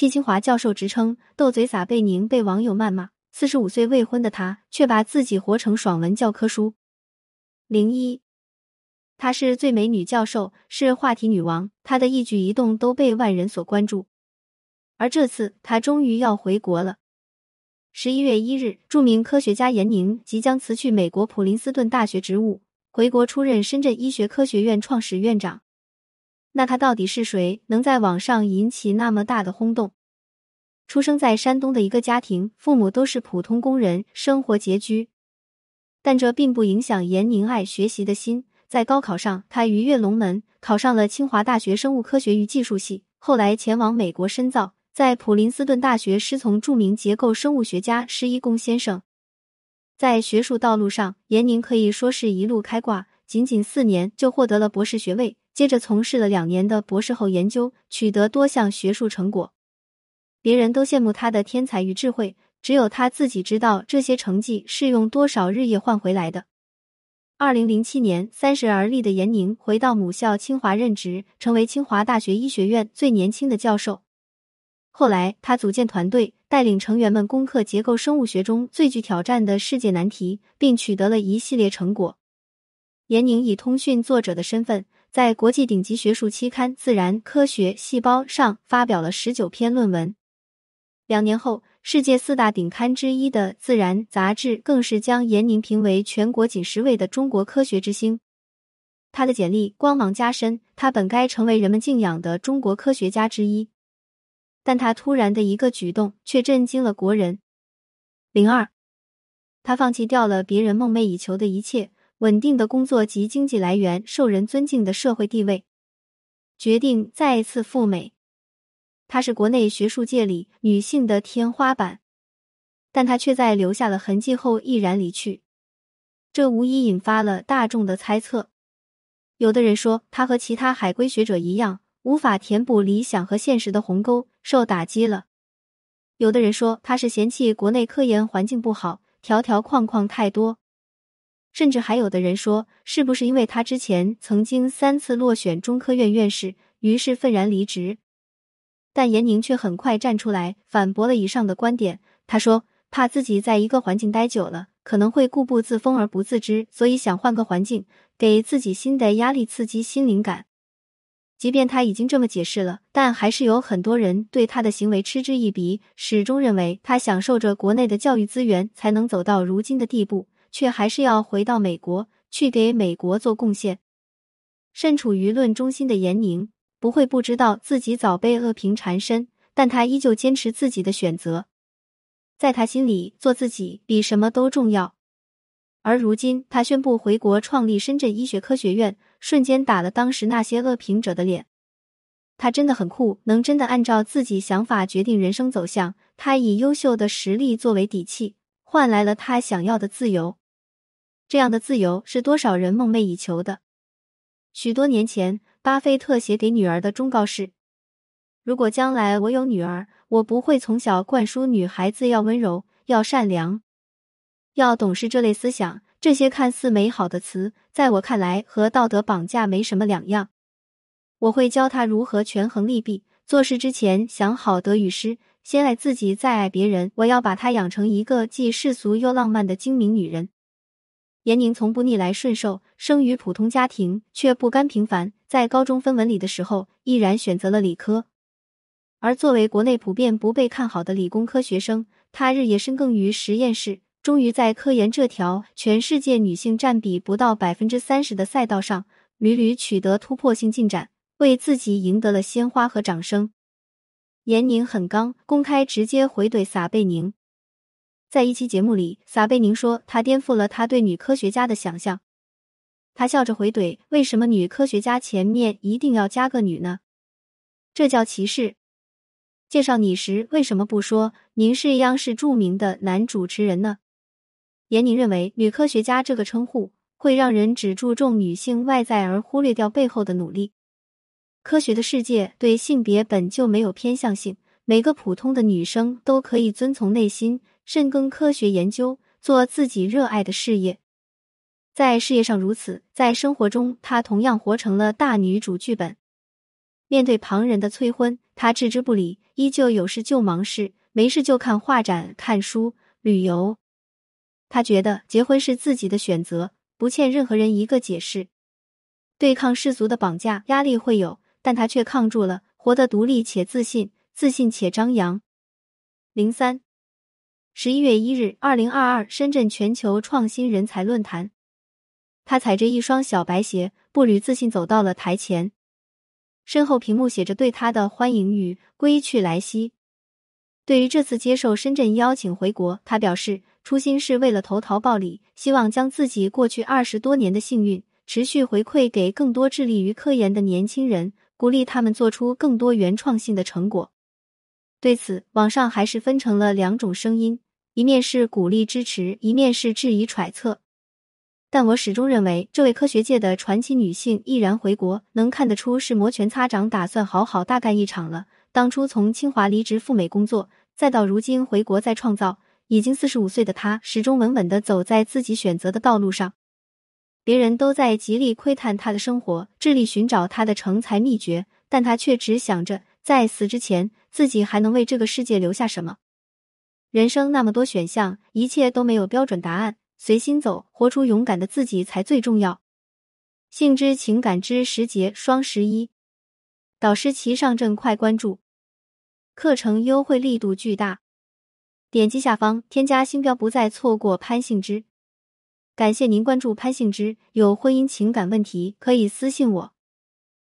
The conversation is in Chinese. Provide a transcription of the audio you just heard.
弃清华教授职称，斗嘴撒贝宁被网友谩骂。四十五岁未婚的他，却把自己活成爽文教科书。零一，她是最美女教授，是话题女王，她的一举一动都被万人所关注。而这次，她终于要回国了。十一月一日，著名科学家严宁即将辞去美国普林斯顿大学职务，回国出任深圳医学科学院创始院长。那他到底是谁，能在网上引起那么大的轰动？出生在山东的一个家庭，父母都是普通工人，生活拮据，但这并不影响严宁爱学习的心。在高考上，他鱼跃龙门，考上了清华大学生物科学与技术系，后来前往美国深造。在普林斯顿大学师从著名结构生物学家施一公先生，在学术道路上，严宁可以说是一路开挂，仅仅四年就获得了博士学位，接着从事了两年的博士后研究，取得多项学术成果。别人都羡慕他的天才与智慧，只有他自己知道这些成绩是用多少日夜换回来的。二零零七年，三十而立的严宁回到母校清华任职，成为清华大学医学院最年轻的教授。后来，他组建团队，带领成员们攻克结构生物学中最具挑战的世界难题，并取得了一系列成果。严宁以通讯作者的身份，在国际顶级学术期刊《自然科学细胞》上发表了十九篇论文。两年后，世界四大顶刊之一的《自然》杂志更是将严宁评为全国仅十位的中国科学之星。他的简历光芒加身，他本该成为人们敬仰的中国科学家之一。但他突然的一个举动却震惊了国人。零二，他放弃掉了别人梦寐以求的一切，稳定的工作及经济来源，受人尊敬的社会地位，决定再次赴美。她是国内学术界里女性的天花板，但她却在留下了痕迹后毅然离去，这无疑引发了大众的猜测。有的人说，她和其他海归学者一样。无法填补理想和现实的鸿沟，受打击了。有的人说他是嫌弃国内科研环境不好，条条框框太多，甚至还有的人说，是不是因为他之前曾经三次落选中科院院士，于是愤然离职？但严宁却很快站出来反驳了以上的观点。他说，怕自己在一个环境待久了，可能会固步自封而不自知，所以想换个环境，给自己新的压力刺激新灵感。即便他已经这么解释了，但还是有很多人对他的行为嗤之以鼻，始终认为他享受着国内的教育资源才能走到如今的地步，却还是要回到美国去给美国做贡献。身处舆论中心的严宁不会不知道自己早被恶评缠身，但他依旧坚持自己的选择，在他心里，做自己比什么都重要。而如今，他宣布回国创立深圳医学科学院。瞬间打了当时那些恶评者的脸，他真的很酷，能真的按照自己想法决定人生走向。他以优秀的实力作为底气，换来了他想要的自由。这样的自由是多少人梦寐以求的。许多年前，巴菲特写给女儿的忠告是：如果将来我有女儿，我不会从小灌输女孩子要温柔、要善良、要懂事这类思想。这些看似美好的词，在我看来和道德绑架没什么两样。我会教他如何权衡利弊，做事之前想好得与失，先爱自己，再爱别人。我要把她养成一个既世俗又浪漫的精明女人。严宁从不逆来顺受，生于普通家庭，却不甘平凡。在高中分文理的时候，毅然选择了理科。而作为国内普遍不被看好的理工科学生，他日夜深耕于实验室。终于在科研这条全世界女性占比不到百分之三十的赛道上，屡屡取得突破性进展，为自己赢得了鲜花和掌声。严宁很刚，公开直接回怼撒贝宁。在一期节目里，撒贝宁说他颠覆了他对女科学家的想象。他笑着回怼：“为什么女科学家前面一定要加个女呢？这叫歧视。介绍你时为什么不说您是央视著名的男主持人呢？”严宁认为，女科学家这个称呼会让人只注重女性外在，而忽略掉背后的努力。科学的世界对性别本就没有偏向性，每个普通的女生都可以遵从内心，深耕科学研究，做自己热爱的事业。在事业上如此，在生活中，她同样活成了大女主剧本。面对旁人的催婚，她置之不理，依旧有事就忙事，没事就看画展、看书、旅游。他觉得结婚是自己的选择，不欠任何人一个解释。对抗世俗的绑架，压力会有，但他却抗住了，活得独立且自信，自信且张扬。零三，十一月一日，二零二二深圳全球创新人才论坛，他踩着一双小白鞋，步履自信走到了台前，身后屏幕写着对他的欢迎语：“归去来兮。”对于这次接受深圳邀请回国，他表示初心是为了投桃报李，希望将自己过去二十多年的幸运持续回馈给更多致力于科研的年轻人，鼓励他们做出更多原创性的成果。对此，网上还是分成了两种声音，一面是鼓励支持，一面是质疑揣测。但我始终认为，这位科学界的传奇女性毅然回国，能看得出是摩拳擦掌，打算好好大干一场了。当初从清华离职赴美工作，再到如今回国再创造，已经四十五岁的她，始终稳稳的走在自己选择的道路上。别人都在极力窥探她的生活，致力寻找她的成才秘诀，但她却只想着。在死之前，自己还能为这个世界留下什么？人生那么多选项，一切都没有标准答案，随心走，活出勇敢的自己才最重要。性之情感之时节双十一，导师齐上阵，快关注！课程优惠力度巨大，点击下方添加星标，不再错过潘幸之。感谢您关注潘幸之，有婚姻情感问题可以私信我。